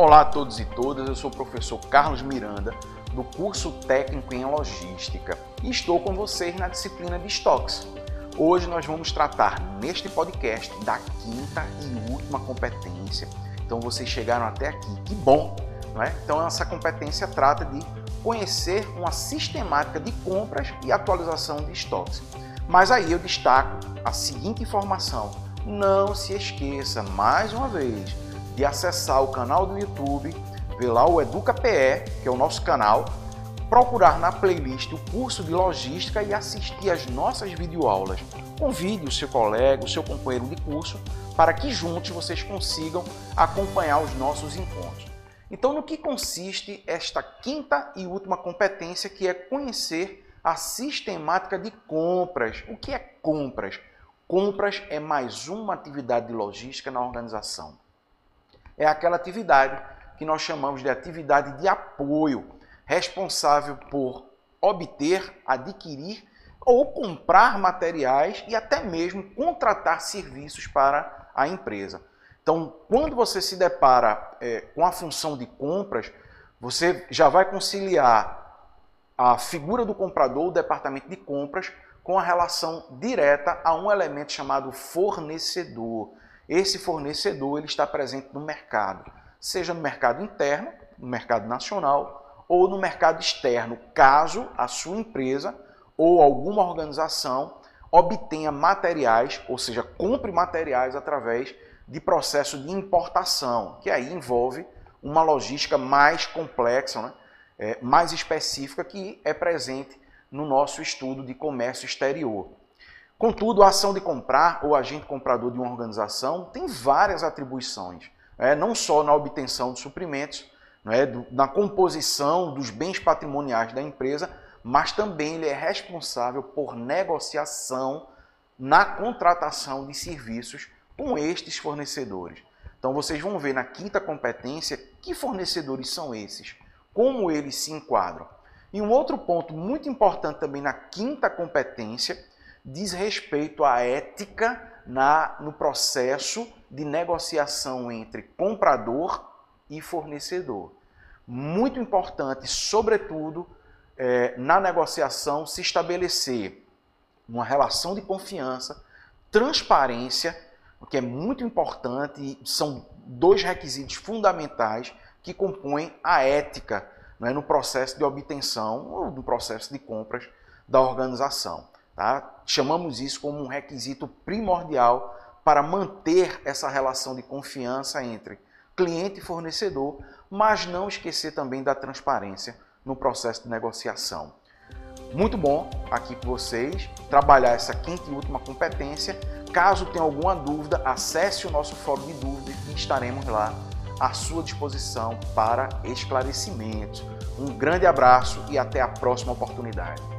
Olá a todos e todas, eu sou o professor Carlos Miranda, do curso técnico em logística, e estou com vocês na disciplina de estoques. Hoje nós vamos tratar neste podcast da quinta e última competência. Então vocês chegaram até aqui, que bom, não é? Então essa competência trata de conhecer uma sistemática de compras e atualização de estoques. Mas aí eu destaco a seguinte informação: não se esqueça mais uma vez de acessar o canal do YouTube, ver lá o Educa PE, que é o nosso canal, procurar na playlist o curso de logística e assistir às nossas videoaulas. Convide o seu colega, o seu companheiro de curso, para que juntos vocês consigam acompanhar os nossos encontros. Então, no que consiste esta quinta e última competência, que é conhecer a sistemática de compras? O que é compras? Compras é mais uma atividade de logística na organização. É aquela atividade que nós chamamos de atividade de apoio, responsável por obter, adquirir ou comprar materiais e até mesmo contratar serviços para a empresa. Então, quando você se depara é, com a função de compras, você já vai conciliar a figura do comprador, o departamento de compras, com a relação direta a um elemento chamado fornecedor. Esse fornecedor ele está presente no mercado, seja no mercado interno, no mercado nacional ou no mercado externo, caso a sua empresa ou alguma organização obtenha materiais, ou seja, compre materiais através de processo de importação, que aí envolve uma logística mais complexa, né? é, mais específica, que é presente no nosso estudo de comércio exterior. Contudo, a ação de comprar ou agente comprador de uma organização tem várias atribuições, né? não só na obtenção de suprimentos, né? na composição dos bens patrimoniais da empresa, mas também ele é responsável por negociação na contratação de serviços com estes fornecedores. Então vocês vão ver na quinta competência que fornecedores são esses, como eles se enquadram. E um outro ponto muito importante também na quinta competência diz respeito à ética na, no processo de negociação entre comprador e fornecedor. Muito importante, sobretudo, é, na negociação, se estabelecer uma relação de confiança, transparência o que é muito importante, são dois requisitos fundamentais que compõem a ética né, no processo de obtenção ou no processo de compras da organização. Tá? Chamamos isso como um requisito primordial para manter essa relação de confiança entre cliente e fornecedor, mas não esquecer também da transparência no processo de negociação. Muito bom aqui com vocês trabalhar essa quinta e última competência Caso tenha alguma dúvida, acesse o nosso fórum de dúvidas e estaremos lá à sua disposição para esclarecimentos. Um grande abraço e até a próxima oportunidade.